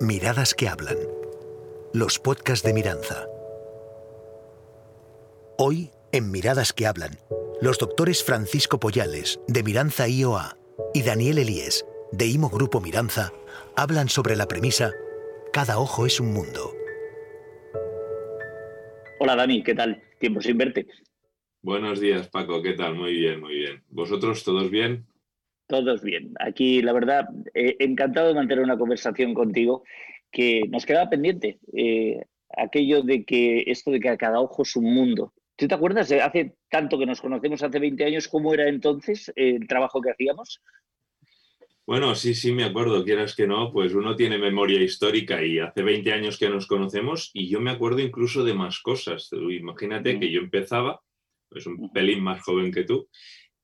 Miradas que hablan. Los podcasts de Miranza. Hoy, en Miradas que hablan, los doctores Francisco Poyales, de Miranza IOA, y Daniel Elíes, de IMO Grupo Miranza, hablan sobre la premisa Cada ojo es un mundo. Hola Dani, ¿qué tal? Tiempo sin verte. Buenos días, Paco. ¿Qué tal? Muy bien, muy bien. ¿Vosotros todos bien? Todos bien. Aquí, la verdad, eh, encantado de mantener una conversación contigo que nos quedaba pendiente. Eh, aquello de que esto de que cada ojo es un mundo. ¿Tú te acuerdas de hace tanto que nos conocemos, hace 20 años, cómo era entonces el trabajo que hacíamos? Bueno, sí, sí, me acuerdo, quieras que no, pues uno tiene memoria histórica y hace 20 años que nos conocemos y yo me acuerdo incluso de más cosas. Imagínate que yo empezaba es un pelín más joven que tú.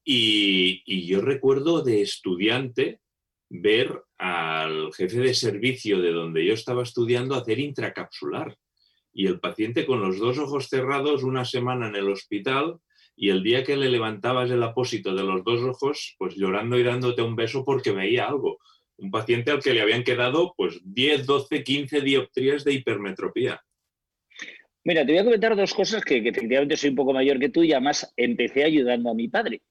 Y, yo recuerdo de estudiante ver al jefe de servicio de donde yo estaba estudiando hacer intracapsular. Y el paciente con los dos ojos cerrados una semana en el hospital y el día que le levantabas el apósito de los dos ojos, pues llorando y dándote un beso porque veía algo. Un paciente al que le habían quedado pues 10, 12, 15 dioptrías de hipermetropía. Mira, te voy a comentar dos cosas que, efectivamente soy un poco mayor que tú y además empecé ayudando a mi padre.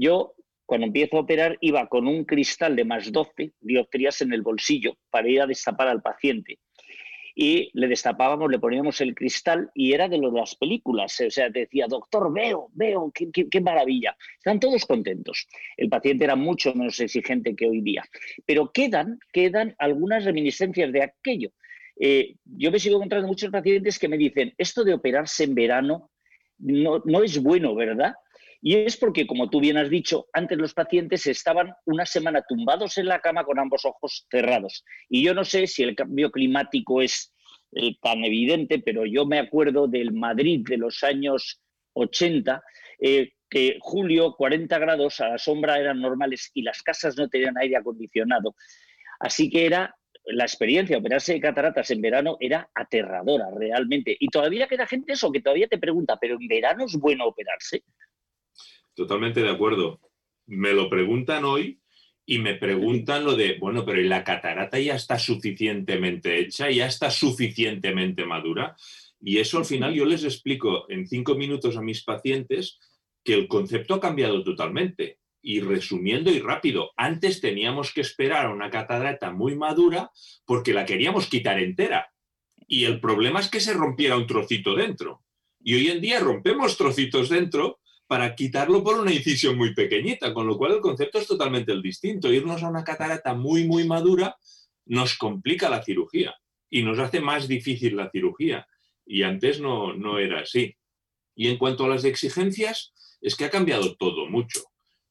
Yo, cuando empiezo a operar, iba con un cristal de más 12 dioptrías en el bolsillo para ir a destapar al paciente. Y le destapábamos, le poníamos el cristal y era de lo de las películas. O sea, decía, doctor, veo, veo, qué, qué maravilla. Están todos contentos. El paciente era mucho menos exigente que hoy día. Pero quedan, quedan algunas reminiscencias de aquello. Eh, yo me sigo encontrando muchos pacientes que me dicen, esto de operarse en verano no, no es bueno, ¿verdad? Y es porque, como tú bien has dicho, antes los pacientes estaban una semana tumbados en la cama con ambos ojos cerrados. Y yo no sé si el cambio climático es eh, tan evidente, pero yo me acuerdo del Madrid de los años 80, eh, que julio 40 grados a la sombra eran normales y las casas no tenían aire acondicionado. Así que era la experiencia operarse de cataratas en verano era aterradora realmente. Y todavía queda gente eso que todavía te pregunta, ¿pero en verano es bueno operarse? Totalmente de acuerdo. Me lo preguntan hoy y me preguntan lo de, bueno, pero ¿y la catarata ya está suficientemente hecha? ¿Ya está suficientemente madura? Y eso al final yo les explico en cinco minutos a mis pacientes que el concepto ha cambiado totalmente y resumiendo y rápido, antes teníamos que esperar a una catarata muy madura porque la queríamos quitar entera. Y el problema es que se rompiera un trocito dentro. Y hoy en día rompemos trocitos dentro para quitarlo por una incisión muy pequeñita, con lo cual el concepto es totalmente el distinto. Irnos a una catarata muy, muy madura nos complica la cirugía y nos hace más difícil la cirugía. Y antes no, no era así. Y en cuanto a las exigencias, es que ha cambiado todo mucho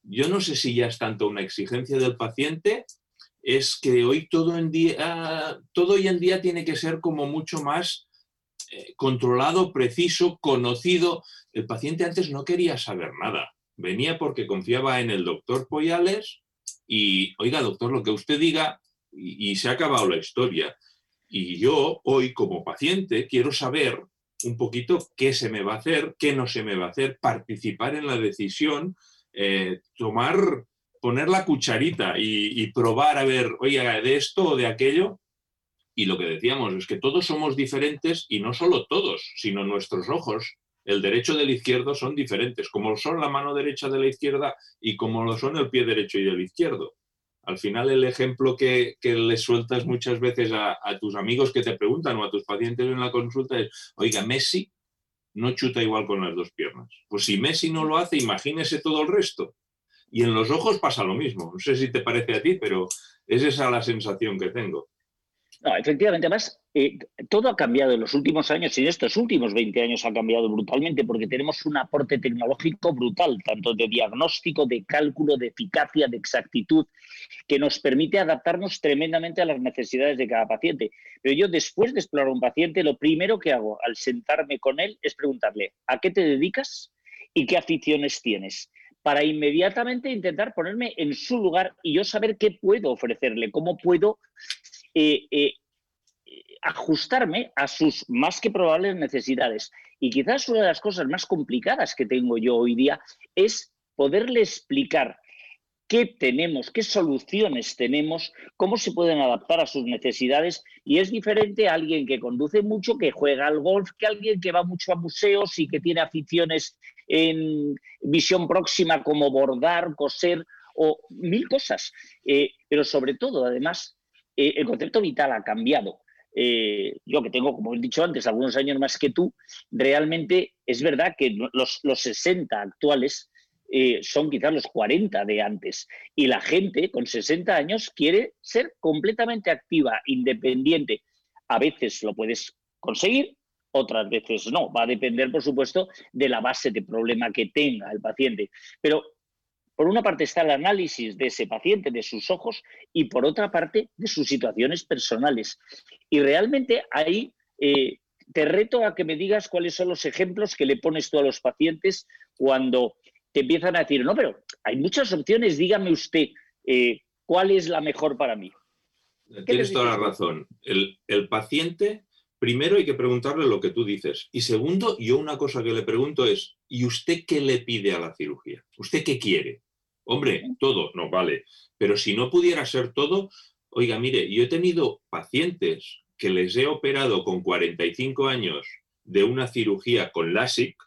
yo no sé si ya es tanto una exigencia del paciente, es que hoy todo, en día, todo hoy en día tiene que ser como mucho más eh, controlado, preciso, conocido. El paciente antes no quería saber nada. Venía porque confiaba en el doctor Poyales y, oiga, doctor, lo que usted diga, y, y se ha acabado la historia. Y yo hoy como paciente quiero saber un poquito qué se me va a hacer, qué no se me va a hacer, participar en la decisión eh, tomar, poner la cucharita y, probar a ver, oye, de esto o de aquello. Y lo que decíamos es que todos somos diferentes y no solo todos, sino nuestros ojos, el derecho del izquierdo son diferentes, como son la mano derecha de la izquierda y como lo son el pie derecho y el izquierdo. Al final el ejemplo que, que le sueltas muchas veces a, a, tus amigos que te preguntan o a tus pacientes en la consulta es, oiga, Messi no chuta igual con las dos piernas. Pues si Messi no lo hace, imagínese todo el resto. Y en los ojos pasa lo mismo. No sé si te parece a ti, pero es esa la sensación que tengo. No, efectivamente, además, eh, todo ha cambiado en los últimos años y en estos últimos 20 años ha cambiado brutalmente porque tenemos un aporte tecnológico brutal, tanto de diagnóstico, de cálculo, de eficacia, de exactitud, que nos permite adaptarnos tremendamente a las necesidades de cada paciente. Pero yo, después de explorar un paciente, lo primero que hago al sentarme con él es preguntarle, ¿a qué te dedicas y qué aficiones tienes? para inmediatamente intentar ponerme en su lugar y yo saber qué puedo ofrecerle, cómo puedo eh, eh, ajustarme a sus más que probables necesidades. Y quizás una de las cosas más complicadas que tengo yo hoy día es poderle explicar qué tenemos, qué soluciones tenemos, cómo se pueden adaptar a sus necesidades y es diferente a alguien que conduce mucho, que juega al golf, que alguien que va mucho a museos y que tiene aficiones en visión próxima como bordar, coser o mil cosas. Eh, pero sobre todo, además, eh, el concepto vital ha cambiado. Eh, yo que tengo, como he dicho antes, algunos años más que tú, realmente es verdad que los, los 60 actuales eh, son quizás los 40 de antes. Y la gente con 60 años quiere ser completamente activa, independiente. A veces lo puedes conseguir, otras veces no. Va a depender, por supuesto, de la base de problema que tenga el paciente. Pero por una parte está el análisis de ese paciente, de sus ojos, y por otra parte de sus situaciones personales. Y realmente ahí eh, te reto a que me digas cuáles son los ejemplos que le pones tú a los pacientes cuando te empiezan a decir, no, pero hay muchas opciones, dígame usted eh, cuál es la mejor para mí. Tienes toda la razón. El, el, paciente, primero hay que preguntarle lo que tú dices. Y segundo, yo una cosa que le pregunto es, ¿y usted qué le pide a la cirugía? ¿Usted qué quiere? Hombre, todo, no vale. Pero si no pudiera ser todo, oiga, mire, yo he tenido pacientes que les he operado con 45 años de una cirugía con LASIK,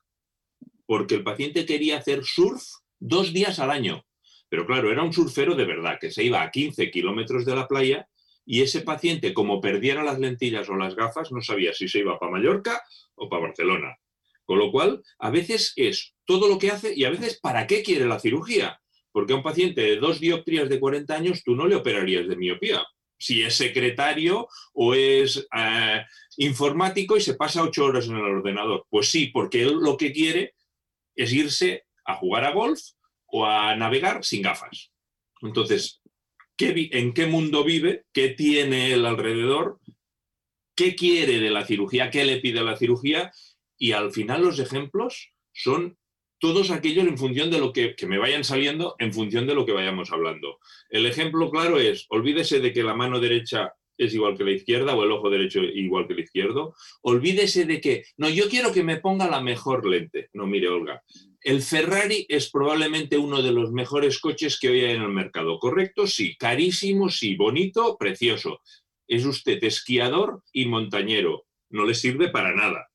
porque el paciente quería hacer surf dos días al año. Pero claro, era un surfero de verdad, que se iba a 15 kilómetros de la playa y ese paciente, como perdiera las lentillas o las gafas, no sabía si se iba para Mallorca o para Barcelona. Con lo cual, a veces es todo lo que hace y a veces para qué quiere la cirugía. Porque a un paciente de dos dioptrías de 40 años tú no le operarías de miopía. Si es secretario o es eh, informático y se pasa ocho horas en el ordenador. Pues sí, porque él lo que quiere es irse a jugar a golf o a navegar sin gafas. Entonces, ¿qué, ¿en qué mundo vive? ¿Qué tiene él alrededor? ¿Qué quiere de la cirugía? ¿Qué le pide la cirugía? Y al final los ejemplos son todos aquellos en función de lo que, que, me vayan saliendo, en función de lo que vayamos hablando. El ejemplo claro es, olvídese de que la mano derecha es igual que la izquierda o el ojo derecho igual que el izquierdo. Olvídese de que, no, yo quiero que me ponga la mejor lente. No, mire, Olga, el Ferrari es probablemente uno de los mejores coches que hoy hay en el mercado. ¿Correcto? Sí. Carísimo, sí. Bonito, precioso. Es usted esquiador y montañero. No le sirve para nada.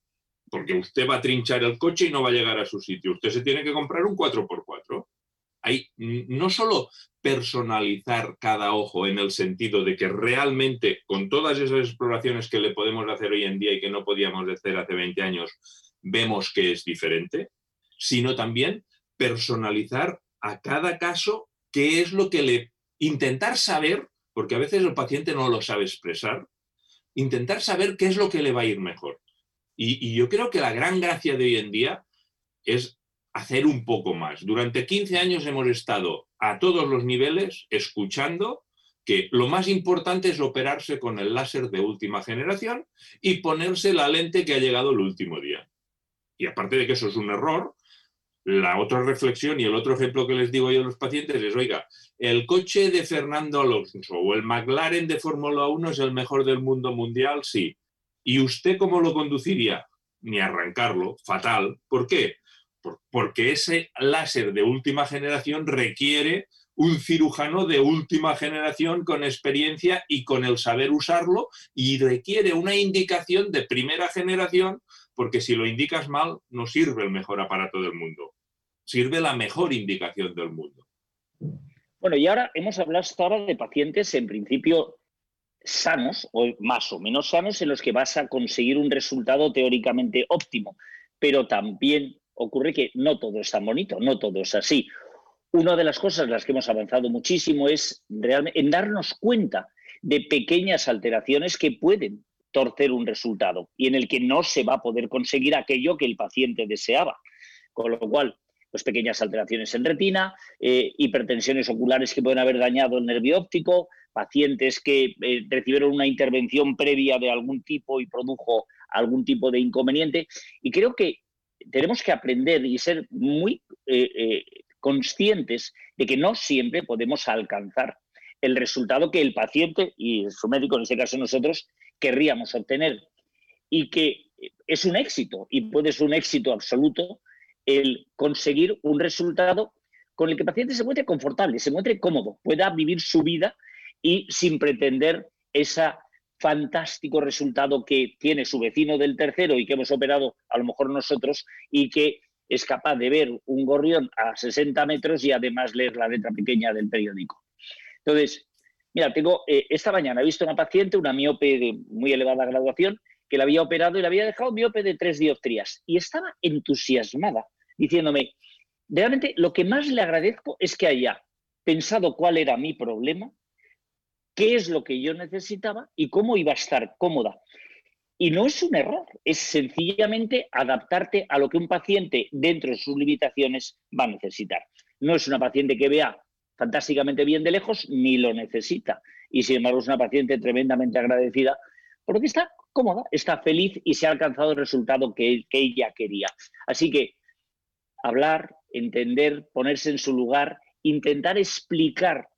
Porque usted va a trinchar el coche y no va a llegar a su sitio. Usted se tiene que comprar un 4x4 hay no solo personalizar cada ojo en el sentido de que realmente con todas esas exploraciones que le podemos hacer hoy en día y que no podíamos hacer hace 20 años, vemos que es diferente, sino también personalizar a cada caso qué es lo que le... Intentar saber, porque a veces el paciente no lo sabe expresar, intentar saber qué es lo que le va a ir mejor. Y, yo creo que la gran gracia de hoy en día es hacer un poco más. Durante 15 años hemos estado a todos los niveles escuchando que lo más importante es operarse con el láser de última generación y ponerse la lente que ha llegado el último día. Y aparte de que eso es un error, la otra reflexión y el otro ejemplo que les digo yo a los pacientes es, oiga, el coche de Fernando Alonso o el McLaren de Fórmula 1 es el mejor del mundo mundial, sí. ¿Y usted cómo lo conduciría? Ni arrancarlo, fatal. ¿Por qué? porque ese láser de última generación requiere un cirujano de última generación con experiencia y con el saber usarlo y requiere una indicación de primera generación porque si lo indicas mal no sirve el mejor aparato del mundo, sirve la mejor indicación del mundo. Bueno, y ahora hemos hablado hasta ahora de pacientes en principio sanos o más o menos sanos en los que vas a conseguir un resultado teóricamente óptimo, pero también ocurre que no todo es tan bonito, no todo es así. Una de las cosas en las que hemos avanzado muchísimo es realmente en darnos cuenta de pequeñas alteraciones que pueden torcer un resultado y en el que no se va a poder conseguir aquello que el paciente deseaba. Con lo cual, pues pequeñas alteraciones en retina, eh, hipertensiones oculares que pueden haber dañado el nervio óptico, pacientes que eh, recibieron una intervención previa de algún tipo y produjo algún tipo de inconveniente. Y creo que tenemos que aprender y ser muy eh, conscientes de que no siempre podemos alcanzar el resultado que el paciente y su médico, en este caso nosotros, querríamos obtener. Y que es un éxito y puede ser un éxito absoluto el conseguir un resultado con el que el paciente se muestre confortable, se muestre cómodo, pueda vivir su vida y sin pretender ese fantástico resultado que tiene su vecino del tercero y que hemos operado a lo mejor nosotros y que es capaz de ver un gorrión a 60 metros y además leer la letra pequeña del periódico. Entonces, mira, tengo, eh, esta mañana he visto una paciente, una miope de muy elevada graduación, que la había operado y la había dejado miope de tres dioptrías. Y estaba entusiasmada, diciéndome, realmente lo que más le agradezco es que haya pensado cuál era mi problema, qué es lo que yo necesitaba y cómo iba a estar cómoda. Y no es un error, es sencillamente adaptarte a lo que un paciente dentro de sus limitaciones va a necesitar. No es una paciente que vea fantásticamente bien de lejos, ni lo necesita. Y sin embargo es una paciente tremendamente agradecida porque está cómoda, está feliz y se ha alcanzado el resultado que, que ella quería. Así que hablar, entender, ponerse en su lugar, intentar explicar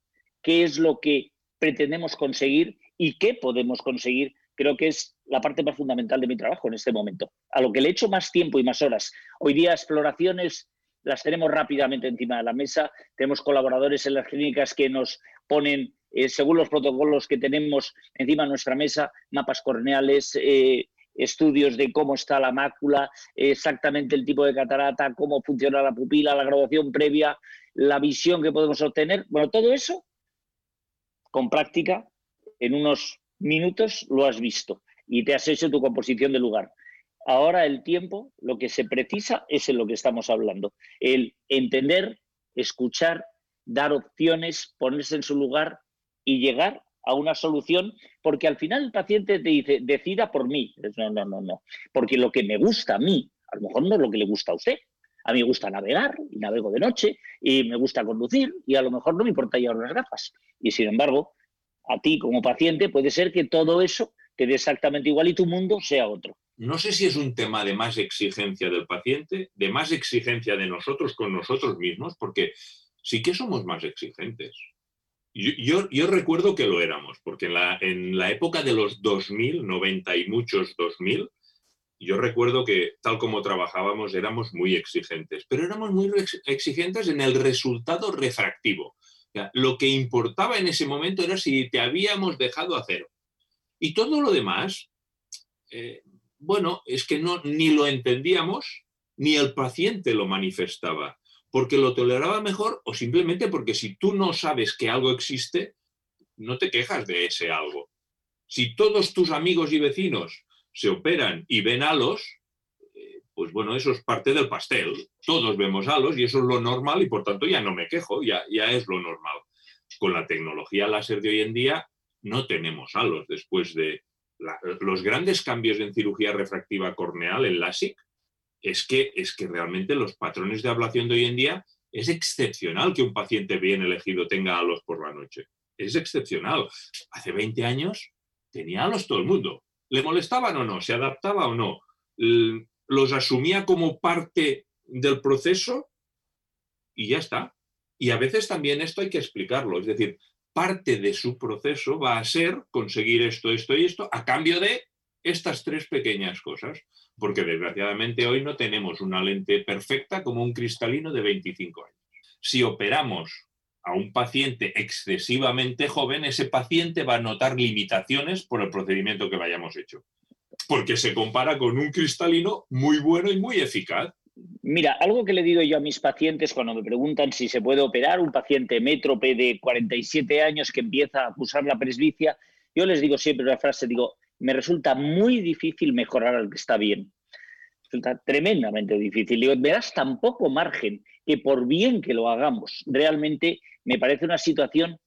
qué es lo que pretendemos conseguir y qué podemos conseguir, creo que es la parte más fundamental de mi trabajo en este momento. A lo que le echo más tiempo y más horas. Hoy día exploraciones las tenemos rápidamente encima de la mesa. Tenemos colaboradores en las clínicas que nos ponen, eh, según los protocolos que tenemos encima de nuestra mesa, mapas corneales, eh, estudios de cómo está la mácula, exactamente el tipo de catarata, cómo funciona la pupila, la graduación previa, la visión que podemos obtener. Bueno, todo eso con práctica, en unos minutos lo has visto y te has hecho tu composición de lugar. Ahora el tiempo, lo que se precisa es en lo que estamos hablando. El entender, escuchar, dar opciones, ponerse en su lugar y llegar a una solución, porque al final el paciente te dice, decida por mí. No, no, no, no. Porque lo que me gusta a mí, a lo mejor no es lo que le gusta a usted. A mí me gusta navegar y navego de noche y me gusta conducir y a lo mejor no me importa llevar unas gafas. Y sin embargo, a ti como paciente puede ser que todo eso te dé exactamente igual y tu mundo sea otro. No sé si es un tema de más exigencia del paciente, de más exigencia de nosotros con nosotros mismos, porque sí que somos más exigentes. Yo, yo, recuerdo que lo éramos, porque en la, en la época de los 2000, 90 y muchos 2000, yo recuerdo que tal como trabajábamos éramos muy exigentes, pero éramos muy exigentes en el resultado refractivo. lo que importaba en ese momento era si te habíamos dejado hacer. Y todo lo demás, eh, bueno, es que no, ni lo entendíamos, ni el paciente lo manifestaba, porque lo toleraba mejor o simplemente porque si tú no sabes que algo existe, no te quejas de ese algo. Si todos tus amigos y vecinos se operan y ven halos, eh, pues bueno, eso es parte del pastel. Todos vemos halos y eso es lo normal y por tanto ya no me quejo, ya, ya es lo normal. Con la tecnología láser de hoy en día no tenemos halos después de los grandes cambios en cirugía refractiva corneal, en LASIK, es que, es que realmente los patrones de ablación de hoy en día es excepcional que un paciente bien elegido tenga halos por la noche. Es excepcional. Hace 20 años tenía halos todo el mundo. ¿Le molestaban o no? ¿Se adaptaba o no? ¿Los asumía como parte del proceso? Y ya está. Y a veces también esto hay que explicarlo. Es decir, parte de su proceso va a ser conseguir esto, esto y esto a cambio de estas tres pequeñas cosas. Porque desgraciadamente hoy no tenemos una lente perfecta como un cristalino de 25 años. Si operamos a un paciente excesivamente joven, ese paciente va a notar limitaciones por el procedimiento que vayamos hecho, porque se compara con un cristalino muy bueno y muy eficaz. Mira, algo que le digo yo a mis pacientes cuando me preguntan si se puede operar, un paciente métrope de 47 años que empieza a acusar la presbicia, yo les digo siempre una frase, digo, me resulta muy difícil mejorar al que está bien. Resulta tremendamente difícil. Digo, verás tan poco margen que por bien que lo hagamos, realmente me parece una situación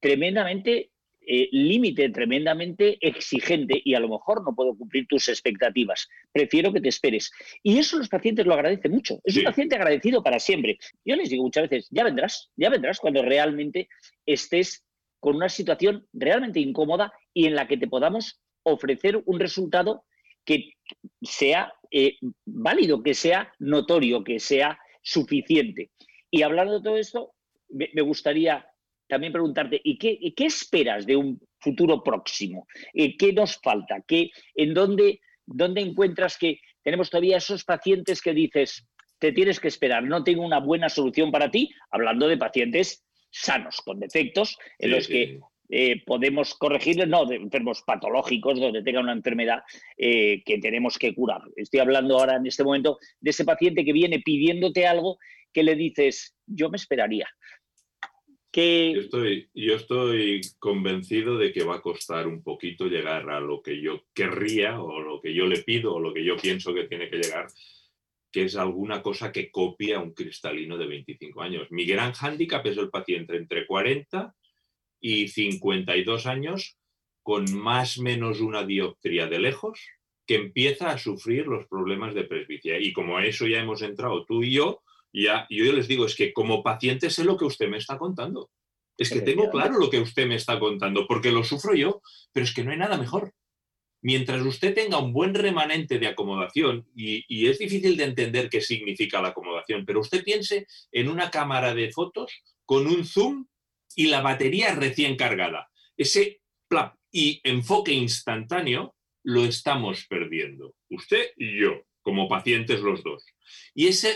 tremendamente eh, límite, tremendamente exigente y a lo mejor no puedo cumplir tus expectativas. Prefiero que te esperes. Y eso los pacientes lo agradecen mucho. Es un paciente agradecido para siempre. Yo les digo muchas veces, ya vendrás, ya vendrás cuando realmente estés con una situación realmente incómoda y en la que te podamos ofrecer un resultado que sea eh, válido, que sea notorio, que sea suficiente. Y hablando de todo esto, me, gustaría también preguntarte, ¿y qué, qué, esperas de un futuro próximo? Eh, ¿Qué nos falta? ¿Qué, ¿En dónde, dónde encuentras que tenemos todavía esos pacientes que dices, te tienes que esperar, no tengo una buena solución para ti, hablando de pacientes sanos, con defectos, en los que eh, podemos corregirles, no, de enfermos patológicos, donde tenga una enfermedad eh, que tenemos que curar. Estoy hablando ahora en este momento de ese paciente que viene pidiéndote algo que le dices, yo me esperaría. Que... Yo, estoy, yo estoy convencido de que va a costar un poquito llegar a lo que yo querría o lo que yo le pido o lo que yo pienso que tiene que llegar que es alguna cosa que copia un cristalino de 25 años. Mi gran hándicap es el paciente entre 40 y 52 años con más menos una dioptría de lejos que empieza a sufrir los problemas de presbicia. Y como a eso ya hemos entrado tú y yo, ya, yo les digo, es que como paciente sé lo que usted me está contando. Es que tengo claro lo que usted me está contando, porque lo sufro yo, pero es que no hay nada mejor. Mientras usted tenga un buen remanente de acomodación, y es difícil de entender qué significa la acomodación, pero usted piense en una cámara de fotos con un zoom y la batería recién cargada. Ese y enfoque instantáneo lo estamos perdiendo, usted y yo, como pacientes los dos. Y esa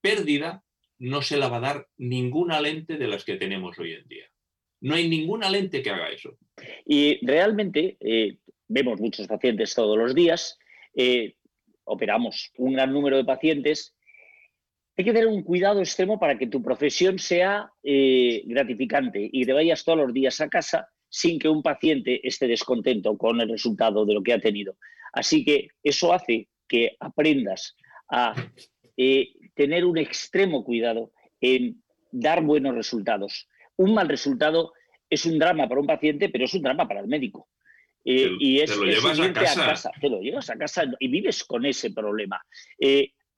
pérdida no se la va a dar ninguna lente de las que tenemos hoy en día. No hay ninguna lente que haga eso. Y realmente eh, vemos muchos pacientes todos los días, eh, operamos un gran número de pacientes hay que tener un cuidado extremo para que tu profesión sea eh, gratificante y te vayas todos los días a casa sin que un paciente esté descontento con el resultado de lo que ha tenido. Así que eso hace que aprendas a eh, tener un extremo cuidado en dar buenos resultados. Un mal resultado es un drama para un paciente, pero es un drama para el médico. Eh, y es, te lo llevas a casa. Te lo llevas a casa y vives con ese problema.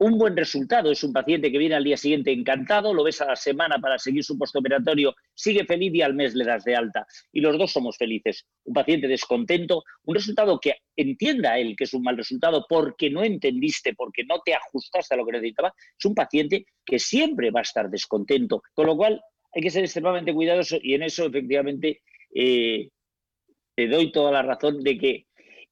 Un buen resultado es un paciente que viene al día siguiente encantado, lo ves a la semana para seguir su postoperatorio, sigue feliz y al mes le das de alta. Y los dos somos felices. Un paciente descontento, un resultado que entienda él que es un mal resultado porque no entendiste, porque no te ajustaste a lo que necesitaba, es un paciente que siempre va a estar descontento. Con lo cual hay que ser extremadamente cuidadoso y en eso efectivamente eh, te doy toda la razón de que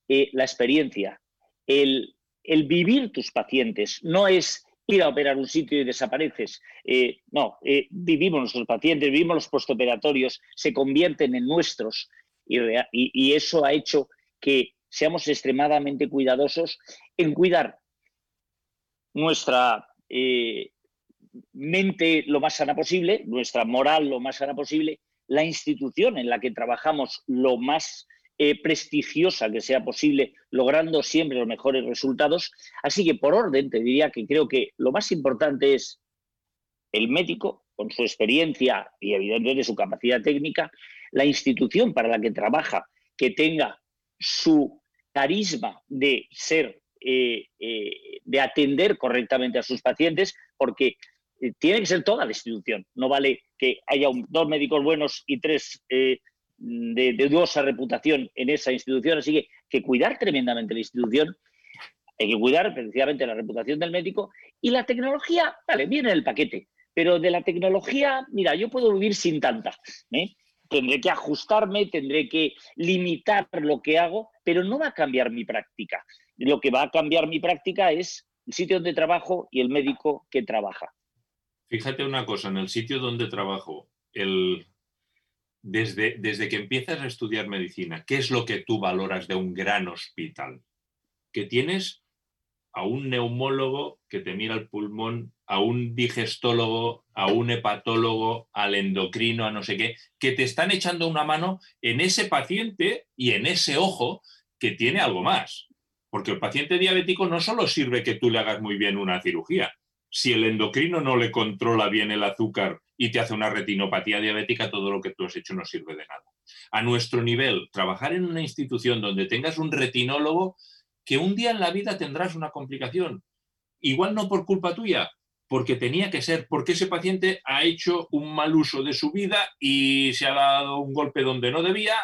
eh, la experiencia, el el vivir tus pacientes, no es ir a operar un sitio y desapareces. Eh, no, eh, vivimos nuestros pacientes, vivimos los postoperatorios, se convierten en nuestros y, eso ha hecho que seamos extremadamente cuidadosos en cuidar nuestra eh, mente lo más sana posible, nuestra moral lo más sana posible, la institución en la que trabajamos lo más eh, prestigiosa que sea posible, logrando siempre los mejores resultados. Así que por orden te diría que creo que lo más importante es el médico, con su experiencia y evidentemente su capacidad técnica, la institución para la que trabaja, que tenga su carisma de ser, eh, eh, de atender correctamente a sus pacientes, porque tiene que ser toda la institución. No vale que haya dos médicos buenos y tres de, dudosa reputación en esa institución, así que que cuidar tremendamente la institución, hay que cuidar precisamente la reputación del médico y la tecnología, vale, viene en el paquete, pero de la tecnología, mira, yo puedo vivir sin tanta. ¿eh? Tendré que ajustarme, tendré que limitar lo que hago, pero no va a cambiar mi práctica. Lo que va a cambiar mi práctica es el sitio donde trabajo y el médico que trabaja. Fíjate una cosa, en el sitio donde trabajo, el, desde, que empiezas a estudiar medicina, ¿qué es lo que tú valoras de un gran hospital? Que tienes a un neumólogo que te mira el pulmón, a un digestólogo, a un hepatólogo, al endocrino, a no sé qué, que te están echando una mano en ese paciente y en ese ojo que tiene algo más. Porque el paciente diabético no solo sirve que tú le hagas muy bien una cirugía. Si el endocrino no le controla bien el azúcar y te hace una retinopatía diabética, todo lo que tú has hecho no sirve de nada. A nuestro nivel, trabajar en una institución donde tengas un retinólogo que un día en la vida tendrás una complicación, igual no por culpa tuya, porque tenía que ser, porque ese paciente ha hecho un mal uso de su vida y se ha dado un golpe donde no debía,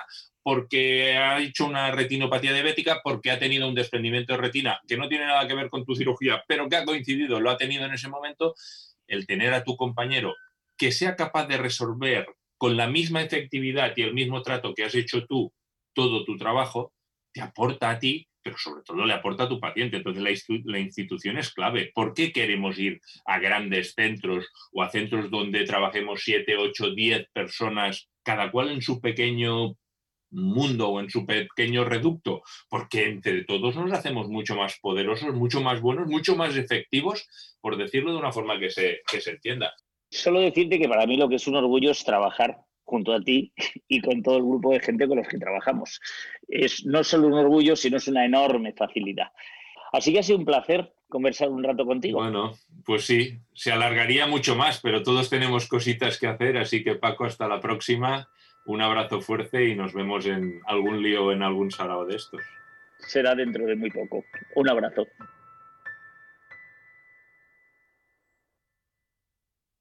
porque ha hecho una retinopatía diabética, porque ha tenido un desprendimiento de retina que no tiene nada que ver con tu cirugía, pero que ha coincidido, lo ha tenido en ese momento, el tener a tu compañero que sea capaz de resolver con la misma efectividad y el mismo trato que has hecho tú todo tu trabajo, te aporta a ti pero sobre todo le aporta a tu paciente. Entonces la, la, institución es clave. ¿Por qué queremos ir a grandes centros o a centros donde trabajemos 7, 8, 10 personas, cada cual en su pequeño mundo o en su pequeño reducto? Porque entre todos nos hacemos mucho más poderosos, mucho más buenos, mucho más efectivos, por decirlo de una forma que se, que se entienda. Solo decirte que para mí lo que es un orgullo es trabajar junto a ti y con todo el grupo de gente con los que trabajamos. Es no solo un orgullo, sino es una enorme facilidad. Así que ha sido un placer conversar un rato contigo. Bueno, pues sí, se alargaría mucho más, pero todos tenemos cositas que hacer, así que Paco, hasta la próxima. Un abrazo fuerte y nos vemos en algún lío en algún sarao de estos. Será dentro de muy poco. Un abrazo.